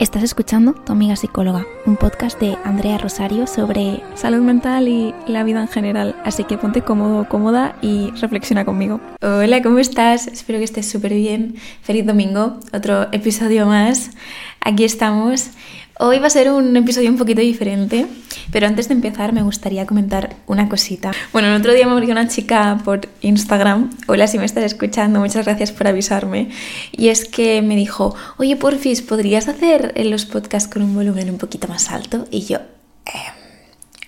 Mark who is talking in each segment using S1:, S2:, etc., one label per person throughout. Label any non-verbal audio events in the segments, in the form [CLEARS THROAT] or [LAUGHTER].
S1: Estás escuchando Tu amiga psicóloga, un podcast de Andrea Rosario sobre salud mental y la vida en general. Así que ponte cómodo, cómoda y reflexiona conmigo. Hola, ¿cómo estás? Espero que estés súper bien. Feliz domingo, otro episodio más. Aquí estamos. Hoy va a ser un episodio un poquito diferente, pero antes de empezar me gustaría comentar una cosita. Bueno, el otro día me abrió una chica por Instagram, hola si me estás escuchando, muchas gracias por avisarme, y es que me dijo, oye porfis, ¿podrías hacer los podcasts con un volumen un poquito más alto? Y yo, eh,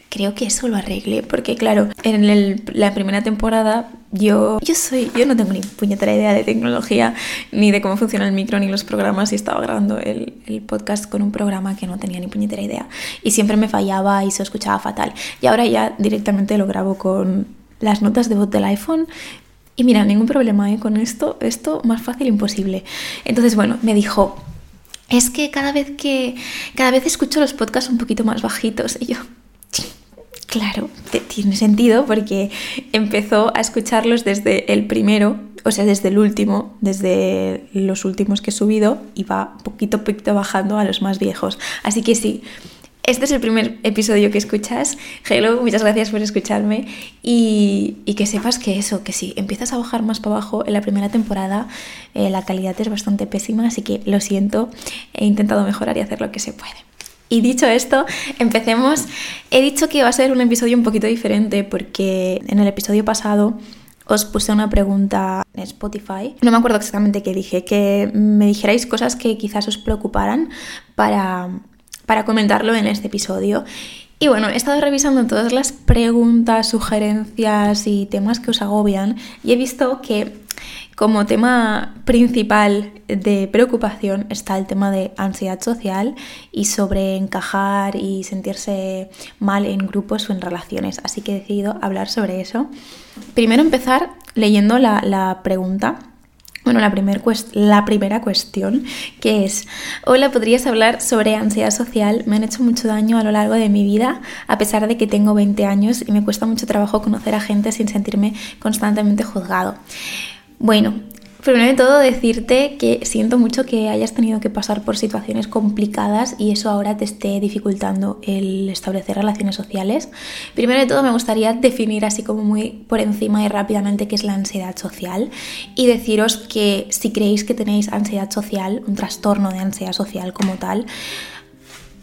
S1: creo que eso lo arregle, porque claro, en la primera temporada yo, yo soy, yo no tengo ni puñetera idea de tecnología, ni de cómo funciona el micro, ni los programas, y estaba grabando el, el, podcast con un programa que no tenía ni puñetera idea, y siempre me fallaba y se escuchaba fatal, y ahora ya directamente lo grabo con las notas de voz del iPhone, y mira, ningún problema ¿eh? con esto, esto más fácil imposible. Entonces, bueno, me dijo, es que cada vez que, cada vez escucho los podcasts un poquito más bajitos, y yo, Claro, tiene sentido porque empezó a escucharlos desde el primero, o sea, desde el último, desde los últimos que he subido y va poquito a poquito bajando a los más viejos. Así que sí, este es el primer episodio que escuchas. Hello, muchas gracias por escucharme y, que sepas que eso, que si empiezas a bajar más para abajo en la primera temporada, eh, la calidad es bastante pésima, así que lo siento, he intentado mejorar y hacer lo que se puede. Y dicho esto, empecemos. He dicho que iba a ser un episodio un poquito diferente porque en el episodio pasado os puse una pregunta en Spotify. No me acuerdo exactamente qué dije, que me dijerais cosas que quizás os preocuparan para, para comentarlo en este episodio. Y bueno, he estado revisando todas las preguntas, sugerencias y temas que os agobian y he visto que como tema principal de preocupación está el tema de ansiedad social y sobre encajar y sentirse mal en grupos o en relaciones. Así que he decidido hablar sobre eso. Primero empezar leyendo la, pregunta. Bueno, la, la primera cuestión, que es, hola, ¿podrías hablar sobre ansiedad social? Me han hecho mucho daño a lo largo de mi vida, a pesar de que tengo 20 años y me cuesta mucho trabajo conocer a gente sin sentirme constantemente juzgado. Bueno, primero de todo decirte que siento mucho que hayas tenido que pasar por situaciones complicadas y eso ahora te esté dificultando el establecer relaciones sociales. Primero de todo me gustaría definir así como muy por encima y rápidamente qué es la ansiedad social y deciros que si creéis que tenéis ansiedad social, un trastorno de ansiedad social como tal,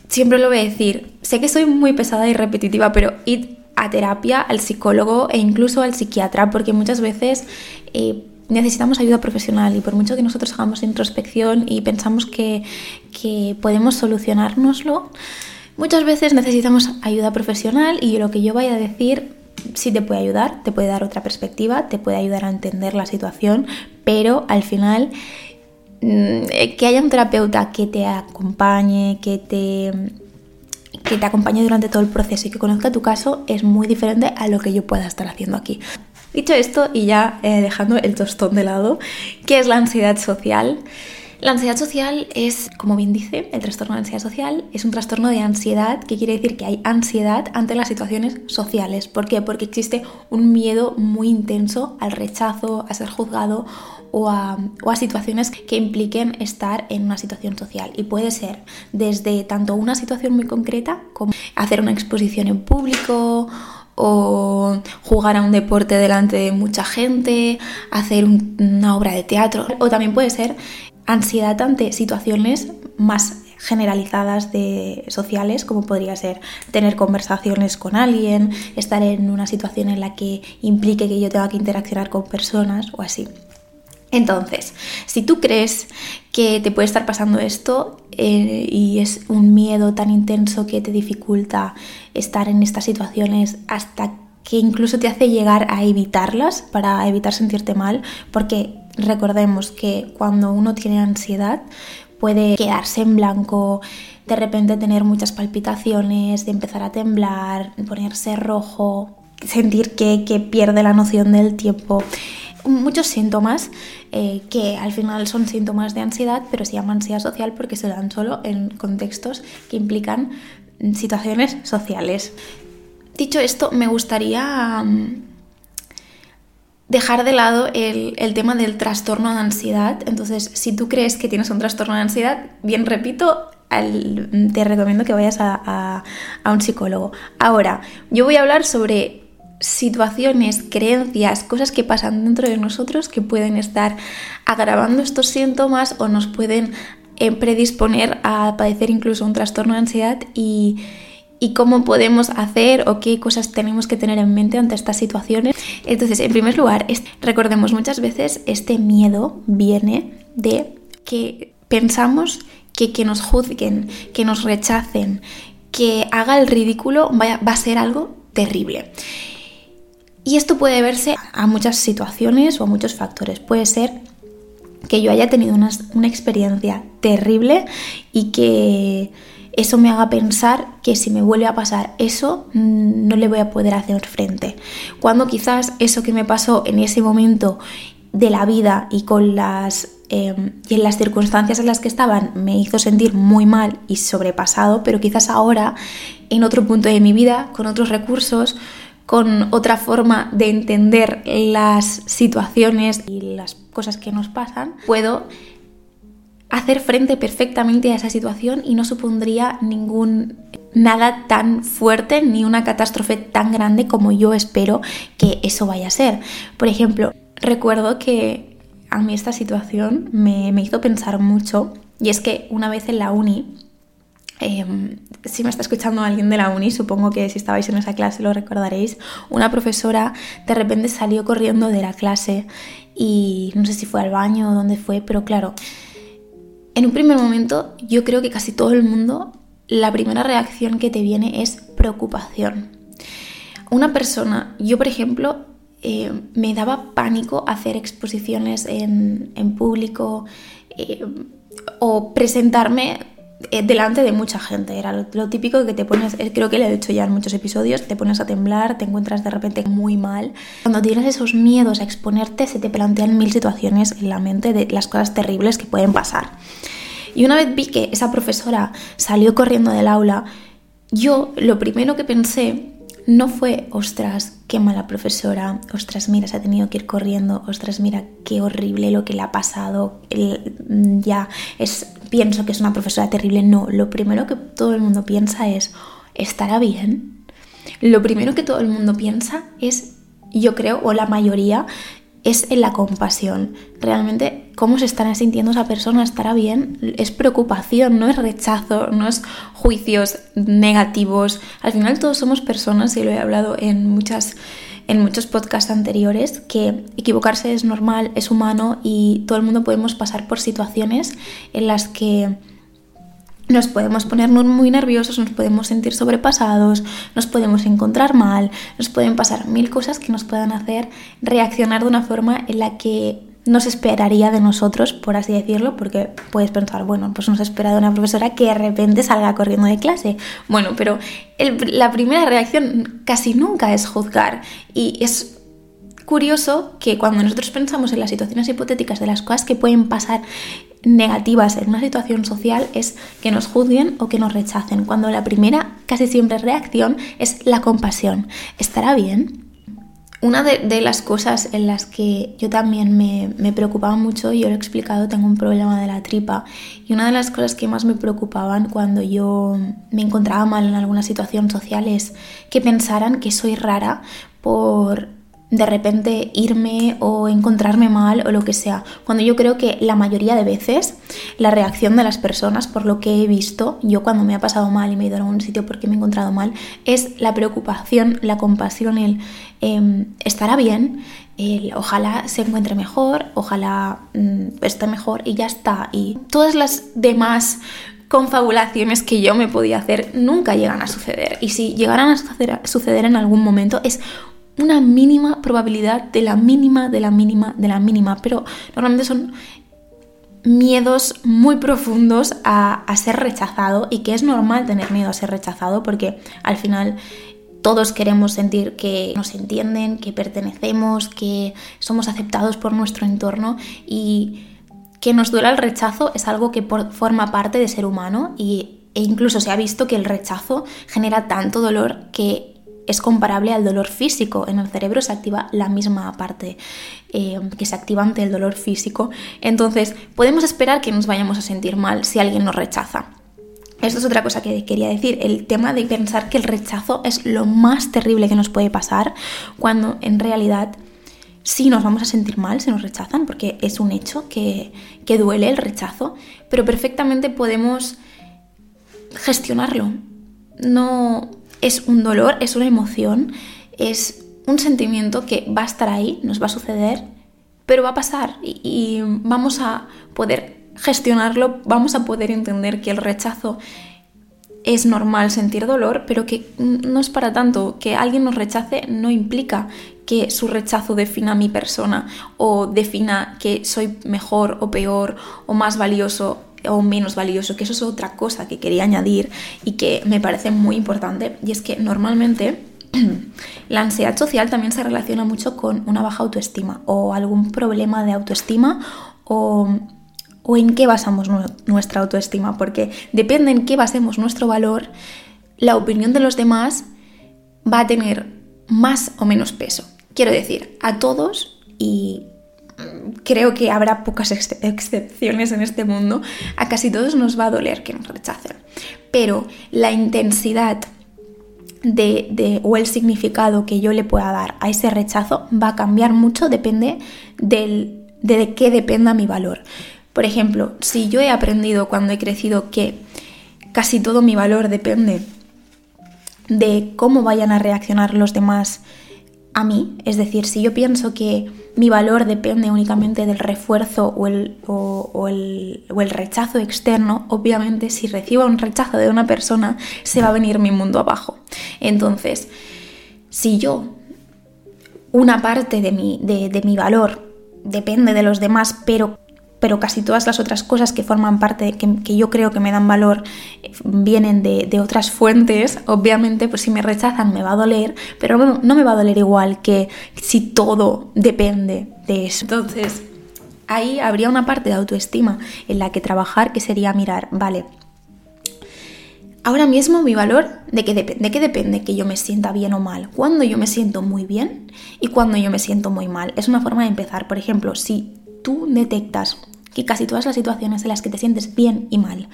S1: siempre lo voy a decir, sé que soy muy pesada y repetitiva, pero id a terapia, al psicólogo e incluso al psiquiatra, porque muchas veces eh, necesitamos ayuda profesional y por mucho que nosotros hagamos introspección y pensamos que, que podemos solucionárnoslo, muchas veces necesitamos ayuda profesional y lo que yo vaya a decir sí te puede ayudar, te puede dar otra perspectiva, te puede ayudar a entender la situación, pero al final mm, que haya un terapeuta que te acompañe, que te, que te acompañe durante todo el proceso y que conozca tu caso es muy diferente a lo que yo pueda estar haciendo aquí. Dicho esto, y ya eh, dejando el tostón de lado, ¿qué es la ansiedad social? La ansiedad social es, como bien dice, el trastorno de ansiedad social es un trastorno de ansiedad que quiere decir que hay ansiedad ante las situaciones sociales. ¿Por qué? Porque existe un miedo muy intenso al rechazo, a ser juzgado o a, o a, situaciones que impliquen estar en una situación social. Y puede ser desde tanto una situación muy concreta como hacer una exposición en público o jugar a un deporte delante de mucha gente, hacer una obra de teatro, o también puede ser ansiedad ante situaciones más generalizadas de sociales como podría ser tener conversaciones con alguien, estar en una situación en la que implique que yo tenga que interaccionar con personas o así. Entonces, si tú crees que te puede estar pasando esto eh, y es un miedo tan intenso que te dificulta estar en estas situaciones hasta que incluso te hace llegar a evitarlas para evitar sentirte mal, porque recordemos que cuando uno tiene ansiedad puede quedarse en blanco, de repente tener muchas palpitaciones, de empezar a temblar, ponerse rojo, sentir que, que pierde la noción del tiempo muchos síntomas eh, que al final son síntomas de ansiedad, pero se llama ansiedad social porque se dan solo en contextos que implican situaciones sociales. Dicho esto, me gustaría mm, dejar de lado el, el, tema del trastorno de ansiedad. Entonces, si tú crees que tienes un trastorno de ansiedad, bien repito, te recomiendo que vayas a, a un psicólogo. Ahora, yo voy a hablar sobre situaciones, creencias, cosas que pasan dentro de nosotros que pueden estar agravando estos síntomas o nos pueden eh, predisponer a padecer incluso un trastorno de ansiedad y, y cómo podemos hacer o qué cosas tenemos que tener en mente ante estas situaciones. Entonces, en primer lugar, recordemos muchas veces este miedo viene de que pensamos que que nos juzguen, que nos rechacen, que haga el ridículo va a ser algo terrible. Y esto puede verse a muchas situaciones o a muchos factores. Puede ser que yo haya tenido una, una experiencia terrible y que eso me haga pensar que si me vuelve a pasar eso, mm, no le voy a poder hacer frente. Cuando quizás eso que me pasó en ese momento de la vida y con las em, y en las circunstancias en las que estaban me hizo sentir muy mal y sobrepasado, pero quizás ahora, en otro punto de mi vida, con otros recursos, con otra forma de entender las situaciones y las cosas que nos pasan, puedo hacer frente perfectamente a esa situación y no supondría ningún nada tan fuerte ni una catástrofe tan grande como yo espero que eso vaya a ser. Por ejemplo, recuerdo que a mí esta situación me, me hizo pensar mucho y es que una vez en la uni Em, si me está escuchando alguien de la uni, supongo que si estabais en esa clase lo recordaréis, una profesora de repente salió corriendo de la clase y no sé si fue al baño o dónde fue, pero claro, en un primer momento yo creo que casi todo el mundo, la primera reacción que te viene es preocupación. Una persona, yo por ejemplo, eh, me daba pánico hacer exposiciones en, público eh, o presentarme delante de mucha gente. Era lo, típico que te pones, eh, creo que le he dicho ya en muchos episodios, te pones a temblar, te encuentras de repente muy mal. Cuando tienes esos miedos a exponerte, se te plantean mil situaciones en la mente de las cosas terribles que pueden pasar. Y una vez vi que esa profesora salió corriendo del aula, yo lo primero que pensé no fue, ostras, qué mala profesora, ostras, mira, se ha tenido que ir corriendo, ostras, mira, qué horrible lo que le ha pasado, ya es, pienso que es una profesora terrible. No, lo primero que todo el mundo piensa es, ¿estará bien? Lo primero que todo el mundo piensa es, yo creo, o la mayoría, es en la compasión. Realmente, cómo se estará sintiendo esa persona, estará bien, es preocupación, no es rechazo, no es juicios negativos. Al final todos somos personas, y lo he hablado en muchas en muchos podcasts anteriores que equivocarse es normal, es humano y todo el mundo podemos pasar por situaciones en las que nos podemos poner muy nerviosos, nos podemos sentir sobrepasados, nos podemos encontrar mal, nos pueden pasar mil cosas que nos puedan hacer reaccionar de una forma en la que no se esperaría de nosotros, por así decirlo, porque puedes pensar, bueno, pues nos espera de una profesora que de repente salga corriendo de clase. Bueno, pero la primera reacción casi nunca es juzgar y es curioso que cuando nosotros pensamos en las situaciones hipotéticas de las cosas que pueden pasar negativas en una situación social es que nos juzguen o que nos rechacen, cuando la primera casi siempre reacción es la compasión. ¿Estará bien? Una de, las cosas en las que yo también me, me, preocupaba mucho, yo lo he explicado, tengo un problema de la tripa, y una de las cosas que más me preocupaban cuando yo me encontraba mal en alguna situación social es que pensaran que soy rara por de repente irme o encontrarme mal o lo que sea. Cuando yo creo que la mayoría de veces la reacción de las personas, por lo que he visto, yo cuando me ha pasado mal y me he ido a algún sitio porque me he encontrado mal, es la preocupación, la compasión, el em, estará bien, el ojalá se encuentre mejor, ojalá mm, esté mejor y ya está. Y todas las demás confabulaciones que yo me podía hacer nunca llegan a suceder. Y si llegaran a suceder en algún momento es una mínima probabilidad de la mínima, de la mínima, de la mínima, pero normalmente son miedos muy profundos a, ser rechazado y que es normal tener miedo a ser rechazado porque al final todos queremos sentir que nos entienden, que pertenecemos, que somos aceptados por nuestro entorno y que nos duela el rechazo es algo que forma parte de ser humano y, e incluso se ha visto que el rechazo genera tanto dolor que es comparable al dolor físico. En el cerebro se activa la misma parte eh, que se activa ante el dolor físico. Entonces, podemos esperar que nos vayamos a sentir mal si alguien nos rechaza. Esto es otra cosa que quería decir, el tema de pensar que el rechazo es lo más terrible que nos puede pasar, cuando en realidad sí nos vamos a sentir mal si nos rechazan, porque es un hecho que, que duele el rechazo, pero perfectamente podemos gestionarlo. No es un dolor, es una emoción, es un sentimiento que va a estar ahí, nos va a suceder, pero va a pasar y, vamos a poder gestionarlo, vamos a poder entender que el rechazo es normal sentir dolor, pero que no es para tanto. Que alguien nos rechace no implica que su rechazo defina mi persona o defina que soy mejor o peor o más valioso o menos valioso, que eso es otra cosa que quería añadir y que me parece muy importante, y es que normalmente [CLEARS THROAT] la ansiedad social también se relaciona mucho con una baja autoestima o algún problema de autoestima o, en qué basamos nuestra autoestima, porque depende en qué basemos nuestro valor, la opinión de los demás va a tener más o menos peso. Quiero decir, a todos, y creo que habrá pocas excepciones en este mundo, a casi todos nos va a doler que nos rechacen. Pero la intensidad de, o el significado que yo le pueda dar a ese rechazo va a cambiar mucho, depende del, de qué dependa mi valor. Por ejemplo, si yo he aprendido cuando he crecido que casi todo mi valor depende de cómo vayan a reaccionar los demás a mí, es decir, si yo pienso que mi valor depende únicamente del refuerzo o el, o, el, o el, rechazo externo, obviamente si recibo un rechazo de una persona se va a venir mi mundo abajo. Entonces, si yo, una parte de mi, de, de mi valor depende de los demás, pero pero casi todas las otras cosas que forman parte, que, yo creo que me dan valor, eh, vienen de, otras fuentes, obviamente, pues si me rechazan me va a doler, pero no, no me va a doler igual que si todo depende de eso. Entonces, ahí habría una parte de autoestima en la que trabajar que sería mirar, vale, ahora mismo mi valor, ¿de qué, ¿de qué depende que yo me sienta bien o mal? Cuando yo me siento muy bien y cuando yo me siento muy mal. Es una forma de empezar. Por ejemplo, si tú detectas que casi todas las situaciones en las que te sientes bien y mal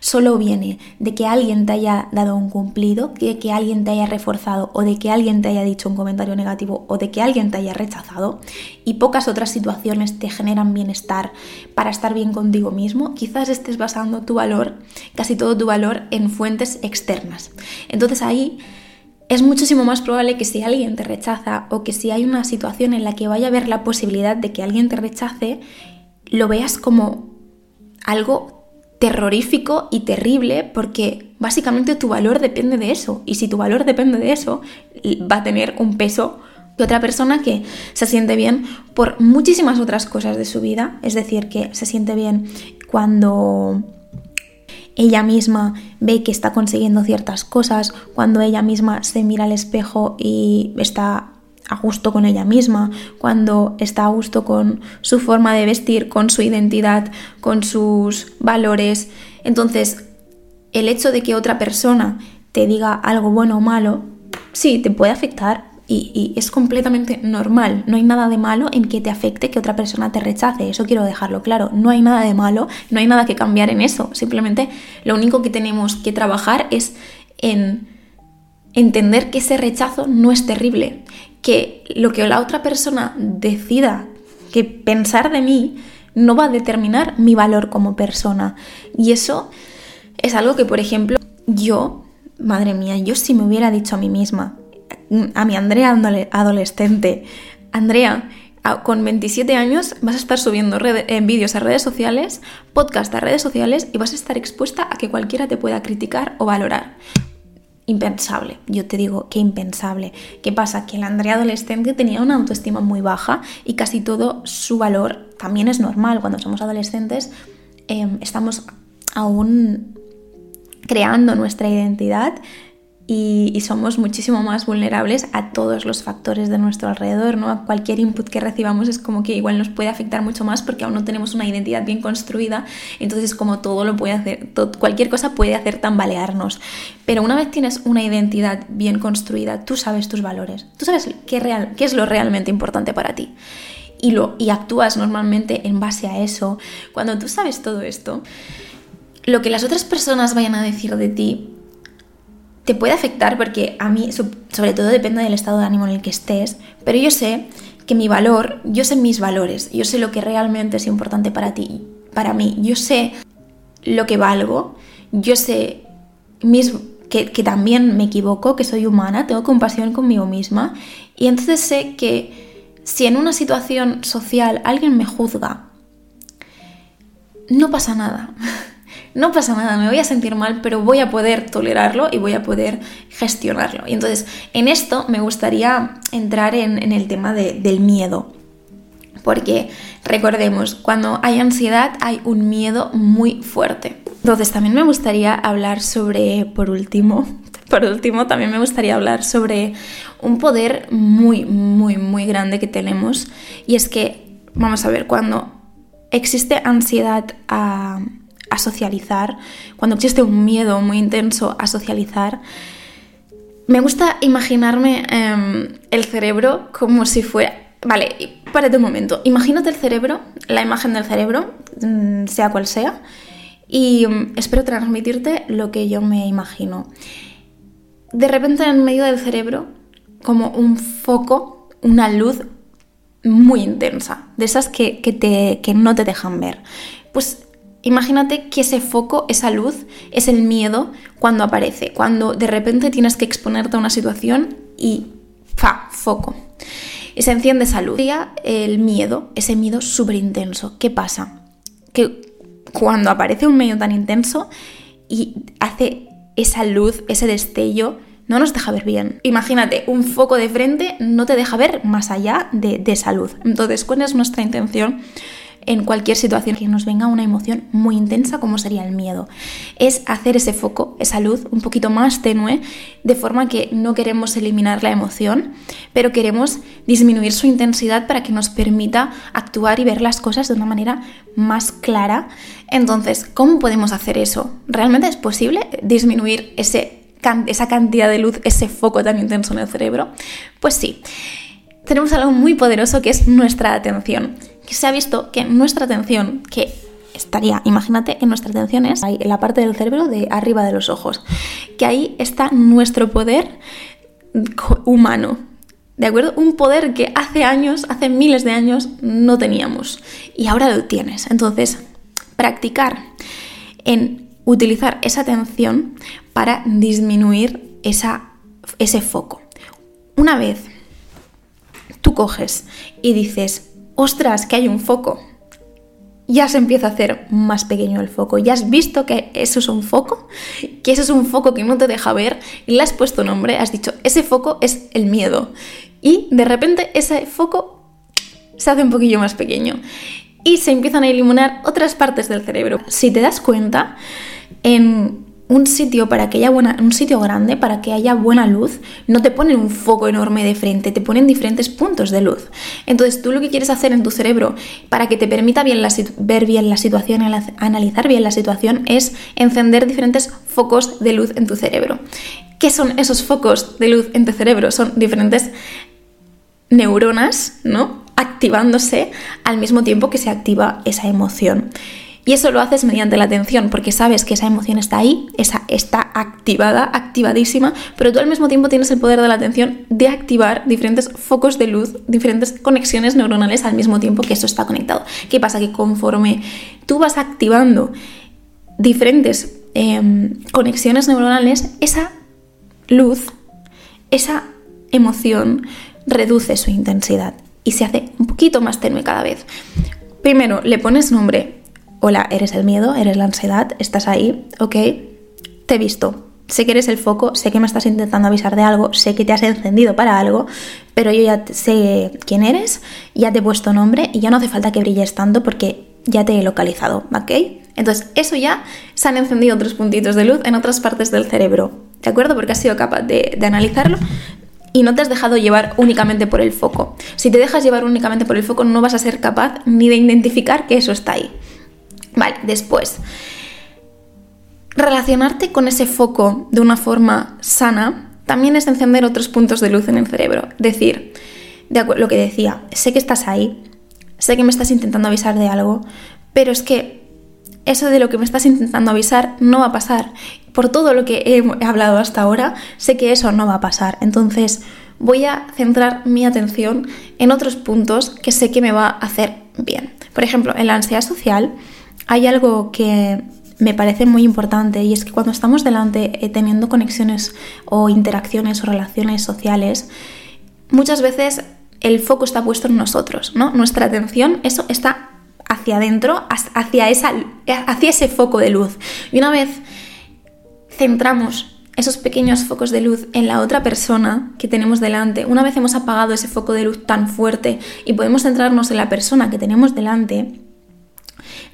S1: solo viene de que alguien te haya dado un cumplido, de que alguien te haya reforzado o de que alguien te haya dicho un comentario negativo o de que alguien te haya rechazado y pocas otras situaciones te generan bienestar para estar bien contigo mismo, quizás estés basando tu valor, casi todo tu valor en fuentes externas. Entonces ahí es muchísimo más probable que si alguien te rechaza o que si hay una situación en la que vaya a haber la posibilidad de que alguien te rechace, lo veas como algo terrorífico y terrible porque básicamente tu valor depende de eso. Y si tu valor depende de eso va a tener un peso que otra persona que se siente bien por muchísimas otras cosas de su vida, es decir, que se siente bien cuando ella misma ve que está consiguiendo ciertas cosas, cuando ella misma se mira al espejo y está a gusto con ella misma, cuando está a gusto con su forma de vestir, con su identidad, con sus valores. Entonces, el hecho de que otra persona te diga algo bueno o malo, sí, te puede afectar, y, es completamente normal. No hay nada de malo en que te afecte que otra persona te rechace. Eso quiero dejarlo claro. No hay nada de malo, no hay nada que cambiar en eso. Simplemente lo único que tenemos que trabajar es en entender que ese rechazo no es terrible. Que lo que la otra persona decida que pensar de mí no va a determinar mi valor como persona. Y eso es algo que, por ejemplo, yo, madre mía, yo si me hubiera dicho a mí misma, a mi Andrea adolescente, Andrea, con 27 años vas a estar subiendo eh, vídeos a redes sociales, podcast a redes sociales y vas a estar expuesta a que cualquiera te pueda criticar o valorar. Impensable, yo te digo que impensable. ¿Qué pasa? Que la Andrea adolescente tenía una autoestima muy baja y casi todo su valor también es normal. Cuando somos adolescentes em, estamos aún creando nuestra identidad y, somos muchísimo más vulnerables a todos los factores de nuestro alrededor, ¿no? A cualquier input que recibamos es como que igual nos puede afectar mucho más porque aún no tenemos una identidad bien construida, entonces como todo lo puede hacer, cualquier cosa puede hacer tambalearnos. Pero una vez tienes una identidad bien construida, tú sabes tus valores, tú sabes qué, qué es lo realmente importante para ti. Y, lo, y actúas normalmente en base a eso. Cuando tú sabes todo esto, lo que las otras personas vayan a decir de ti te puede afectar porque a mí, sobre todo depende del estado de ánimo en el que estés, pero yo sé que mi valor, yo sé mis valores, yo sé lo que realmente es importante para ti, para mí, yo sé lo que valgo, yo sé mis, que, que también me equivoco, que soy humana, tengo compasión conmigo misma y entonces sé que si en una situación social alguien me juzga, no pasa nada. [LAUGHS] no pasa nada, me voy a sentir mal, pero voy a poder tolerarlo y voy a poder gestionarlo. Y entonces, en esto me gustaría entrar en, el tema del miedo. Porque recordemos, cuando hay ansiedad hay un miedo muy fuerte. Entonces también me gustaría hablar sobre, por último, [LAUGHS] por último también me gustaría hablar sobre un poder muy, muy, muy grande que tenemos. Y es que, vamos a ver, cuando existe ansiedad a, a socializar, cuando existe un miedo muy intenso a socializar, me gusta imaginarme em, el cerebro como si fuera... Vale, párate un momento. Imagínate el cerebro, la imagen del cerebro, mm, sea cual sea, y mm, espero transmitirte lo que yo me imagino. De repente en medio del cerebro, como un foco, una luz muy intensa, de esas que, te, que no te dejan ver. Pues Imagínate que ese foco, esa luz, es el miedo cuando aparece, cuando de repente tienes que exponerte a una situación y ¡fa! foco. Y se enciende esa luz. El miedo, ese miedo súper intenso. ¿Qué pasa? Que cuando aparece un medio tan intenso y hace esa luz, ese destello, no nos deja ver bien. Imagínate, un foco de frente no te deja ver más allá de, de esa luz. Entonces, ¿cuál es nuestra intención? En cualquier situación que nos venga una emoción muy intensa como sería el miedo. Es hacer ese foco, esa luz un poquito más tenue, de forma que no queremos eliminar la emoción, pero queremos disminuir su intensidad para que nos permita actuar y ver las cosas de una manera más clara. Entonces, ¿cómo podemos hacer eso? ¿Realmente es posible disminuir ese, esa cantidad de luz, ese foco tan intenso en el cerebro? Pues sí. Tenemos algo muy poderoso que es nuestra atención se ha visto que nuestra atención, que estaría, imagínate que nuestra atención es ahí, en la parte del cerebro de arriba de los ojos, que ahí está nuestro poder humano, ¿de acuerdo? Un poder que hace años, hace miles de años no teníamos y ahora lo tienes. Entonces, practicar en utilizar esa atención para disminuir esa, ese foco. Una vez tú coges y dices, ostras, que hay un foco. Ya se empieza a hacer más pequeño el foco. Ya has visto que eso es un foco, que eso es un foco que no te deja ver, y le has puesto nombre, has dicho, ese foco es el miedo. Y de repente ese foco se hace un poquillo más pequeño. Y se empiezan a iluminar otras partes del cerebro. Si te das cuenta, en un sitio para que haya buena, un sitio grande para que haya buena luz, no te ponen un foco enorme de frente, te ponen diferentes puntos de luz. Entonces, tú lo que quieres hacer en tu cerebro para que te permita bien ver bien la situación, analizar bien la situación, es encender diferentes focos de luz en tu cerebro. ¿Qué son esos focos de luz en tu cerebro? Son diferentes neuronas, ¿no? Activándose al mismo tiempo que se activa esa emoción. Y eso lo haces mediante la atención, porque sabes que esa emoción está ahí, esa está activada, activadísima, pero tú al mismo tiempo tienes el poder de la atención de activar diferentes focos de luz, diferentes conexiones neuronales al mismo tiempo que eso está conectado. ¿Qué pasa? Que conforme tú vas activando diferentes em, conexiones neuronales, esa luz, esa emoción reduce su intensidad y se hace un poquito más tenue cada vez. Primero, le pones nombre hola, eres el miedo, eres la ansiedad, estás ahí, ok, te he visto. Sé que eres el foco, sé que me estás intentando avisar de algo, sé que te has encendido para algo, pero yo ya sé quién eres, ya te he puesto nombre y ya no hace falta que brilles tanto porque ya te he localizado, ¿ok? Entonces, eso ya se han encendido otros puntitos de luz en otras partes del cerebro, ¿de acuerdo? Porque has sido capaz de, de analizarlo y no te has dejado llevar únicamente por el foco. Si te dejas llevar únicamente por el foco, no vas a ser capaz ni de identificar que eso está ahí. Vale, después, relacionarte con ese foco de una forma sana también es encender otros puntos de luz en el cerebro. Decir, de lo que decía, sé que estás ahí, sé que me estás intentando avisar de algo, pero es que eso de lo que me estás intentando avisar no va a pasar. Por todo lo que he hablado hasta ahora, sé que eso no va a pasar. Entonces voy a centrar mi atención en otros puntos que sé que me va a hacer bien. Por ejemplo, en la ansiedad social hay algo que me parece muy importante y es que cuando estamos delante eh, teniendo conexiones o interacciones o relaciones sociales, muchas veces el foco está puesto en nosotros, ¿no? Nuestra atención, eso está hacia adentro, hacia, ese foco de luz. Y una vez centramos esos pequeños focos de luz en la otra persona que tenemos delante, una vez hemos apagado ese foco de luz tan fuerte y podemos centrarnos en la persona que tenemos delante,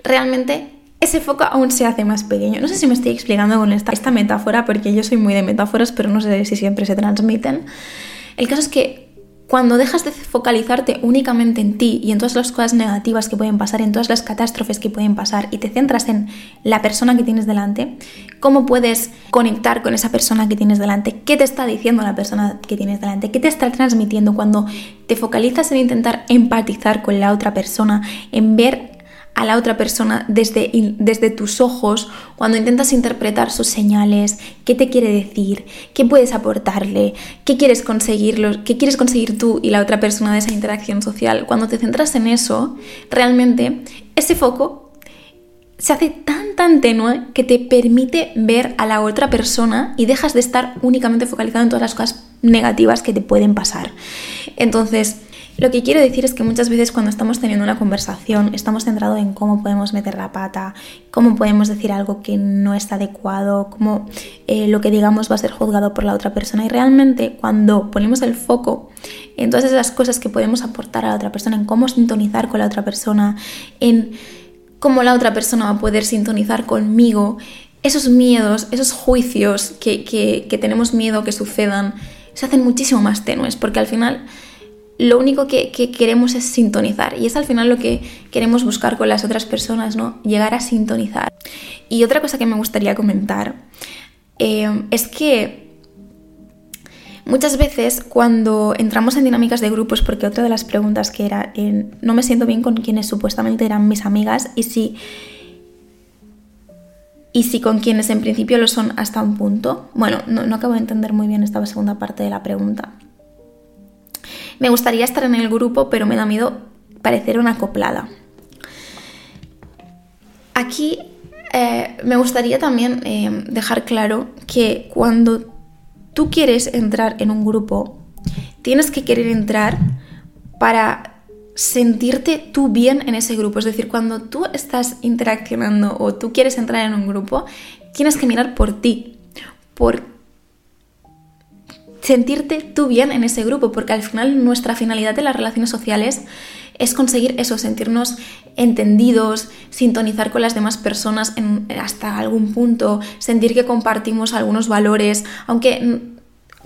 S1: realmente ese foco aún se hace más pequeño. No sé si me estoy explicando con esta, esta metáfora, porque yo soy muy de metáforas, pero no sé si siempre se transmiten. El caso es que cuando dejas de focalizarte únicamente en ti y en todas las cosas negativas que pueden pasar, en todas las catástrofes que pueden pasar y te centras en la persona que tienes delante, ¿cómo puedes conectar con esa persona que tienes delante? ¿Qué te está diciendo la persona que tienes delante? ¿Qué te está transmitiendo cuando te focalizas en intentar empatizar con la otra persona, en ver a la otra persona desde, desde tus ojos, cuando intentas interpretar sus señales, qué te quiere decir, qué puedes aportarle, qué quieres conseguir, qué quieres conseguir tú y la otra persona de esa interacción social. Cuando te centras en eso, realmente ese foco se hace tan tan tenue que te permite ver a la otra persona y dejas de estar únicamente focalizado en todas las cosas negativas que te pueden pasar. Entonces, lo que quiero decir es que muchas veces cuando estamos teniendo una conversación estamos centrados en cómo podemos meter la pata, cómo podemos decir algo que no está adecuado, cómo eh, lo que digamos va a ser juzgado por la otra persona. Y realmente cuando ponemos el foco en todas esas cosas que podemos aportar a la otra persona, en cómo sintonizar con la otra persona, en cómo la otra persona va a poder sintonizar conmigo, esos miedos, esos juicios que, que tenemos miedo que sucedan, se hacen muchísimo más tenues porque al final lo único que, queremos es sintonizar y es al final lo que queremos buscar con las otras personas, ¿no? Llegar a sintonizar. Y otra cosa que me gustaría comentar eh, es que muchas veces cuando entramos en dinámicas de grupos, porque otra de las preguntas que era, no me siento bien con quienes supuestamente eran mis amigas y si... Y si con quienes en principio lo son hasta un punto. Bueno, no, no acabo de entender muy bien esta segunda parte de la pregunta. Me gustaría estar en el grupo, pero me da miedo parecer una acoplada. Aquí eh, me gustaría también eh, dejar claro que cuando tú quieres entrar en un grupo, tienes que querer entrar para sentirte tú bien en ese grupo. Es decir, cuando tú estás interaccionando o tú quieres entrar en un grupo, tienes que mirar por ti, por sentirte tú bien en ese grupo, porque al final nuestra finalidad de las relaciones sociales es conseguir eso, sentirnos entendidos, sintonizar con las demás personas hasta algún punto, sentir que compartimos algunos valores, aunque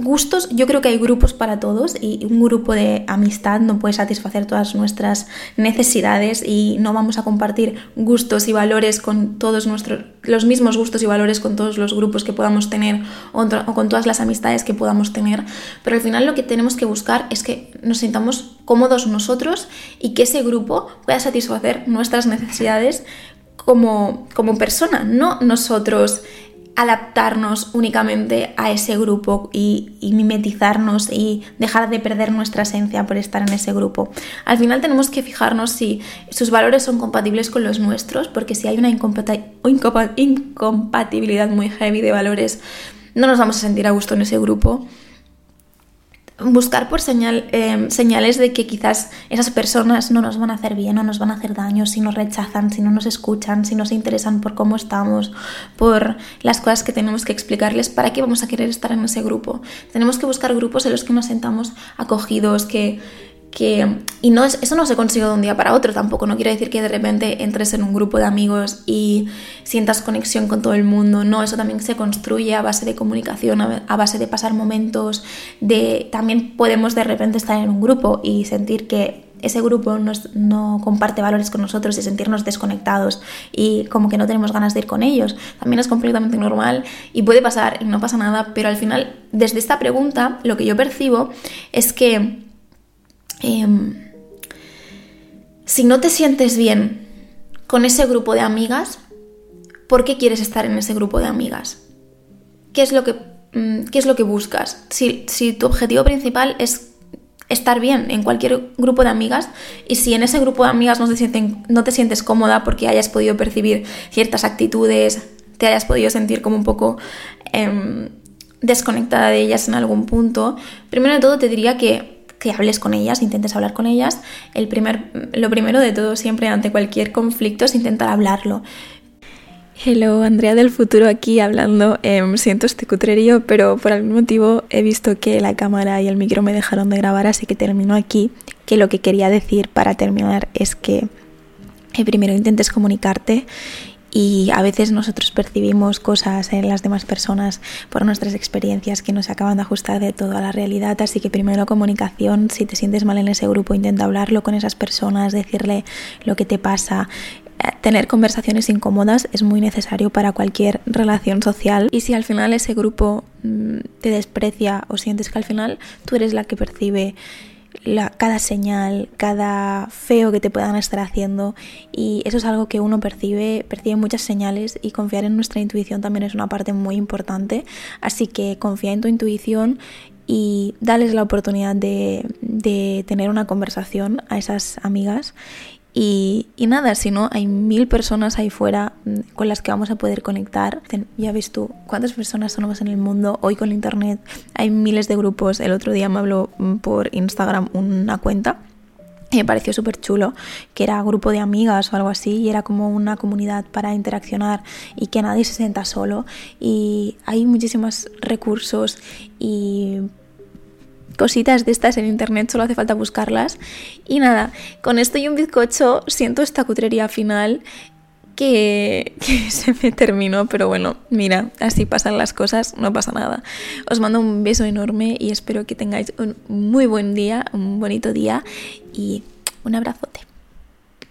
S1: Gustos, yo creo que hay grupos para todos y un grupo de amistad no puede satisfacer todas nuestras necesidades y no vamos a compartir gustos y valores con todos nuestros, los mismos gustos y valores con todos los grupos que podamos tener o, con todas las amistades que podamos tener. Pero al final lo que tenemos que buscar es que nos sintamos cómodos nosotros y que ese grupo pueda satisfacer nuestras necesidades como, como persona, no nosotros adaptarnos únicamente a ese grupo y, mimetizarnos y dejar de perder nuestra esencia por estar en ese grupo. Al final tenemos que fijarnos si sus valores son compatibles con los nuestros, porque si hay una incompatibilidad muy heavy de valores, no nos vamos a sentir a gusto en ese grupo buscar por señal, em, señales de que quizás esas personas no nos van a hacer bien, no nos van a hacer daño, si nos rechazan, si no nos escuchan, si no se interesan por cómo estamos, por las cosas que tenemos que explicarles, ¿para qué vamos a querer estar en ese grupo? Tenemos que buscar grupos en los que nos sentamos acogidos, que que, y no es, eso no se consigue de un día para otro tampoco, no quiere decir que de repente entres en un grupo de amigos y sientas conexión con todo el mundo, no, eso también se construye a base de comunicación, a, base de pasar momentos, de también podemos de repente estar en un grupo y sentir que ese grupo no comparte valores con nosotros y sentirnos desconectados y como que no tenemos ganas de ir con ellos. También es completamente normal y puede pasar y no pasa nada, pero al final, desde esta pregunta, lo que yo percibo es que Em, si no te sientes bien con ese grupo de amigas, ¿por qué quieres estar en ese grupo de amigas? ¿Qué es lo que, mm, qué es lo que buscas? Si, si tu objetivo principal es estar bien en cualquier grupo de amigas y si en ese grupo de amigas no te, no te sientes cómoda porque hayas podido percibir ciertas actitudes, te hayas podido sentir como un poco em, desconectada de ellas en algún punto, primero de todo te diría que, que hables con ellas, intentes hablar con ellas. El primer, lo primero de todo siempre ante cualquier conflicto es intentar hablarlo. Hello, Andrea del futuro aquí hablando. Em, siento este cutrerío, pero por algún motivo he visto que la cámara y el micro me dejaron de grabar, así que termino aquí. Que lo que quería decir para terminar es que primero intentes comunicarte y a veces nosotros percibimos cosas en las demás personas por nuestras experiencias que no se acaban de ajustar de todo a la realidad, así que primero comunicación, si te sientes mal en ese grupo intenta hablarlo con esas personas, decirle lo que te pasa, tener conversaciones incómodas es muy necesario para cualquier relación social. Y si al final ese grupo mm, te desprecia o sientes que al final tú eres la que percibe cada señal, cada feo que te puedan estar haciendo. Y eso es algo que uno percibe, percibe muchas señales y confiar en nuestra intuición también es una parte muy importante, así que confía en tu intuición y dales la oportunidad de, de tener una conversación a esas amigas y, nada, si no, hay mil personas ahí fuera mm, con las que vamos a poder conectar. Ya ves tú, ¿cuántas personas somos en el mundo hoy con Internet? Hay miles de grupos. El otro día me habló mm, por Instagram una cuenta y me pareció súper chulo, que era grupo de amigas o algo así, y era como una comunidad para interaccionar y que nadie se sienta solo. Y hay muchísimos recursos y cositas de estas en internet, solo hace falta buscarlas. Y nada, con esto y un bizcocho siento esta cutrería final que, [LAUGHS] que, se me terminó, pero bueno, mira, así pasan las cosas, no pasa nada. Os mando un beso enorme y espero que tengáis un muy buen día, un bonito día y un abrazote.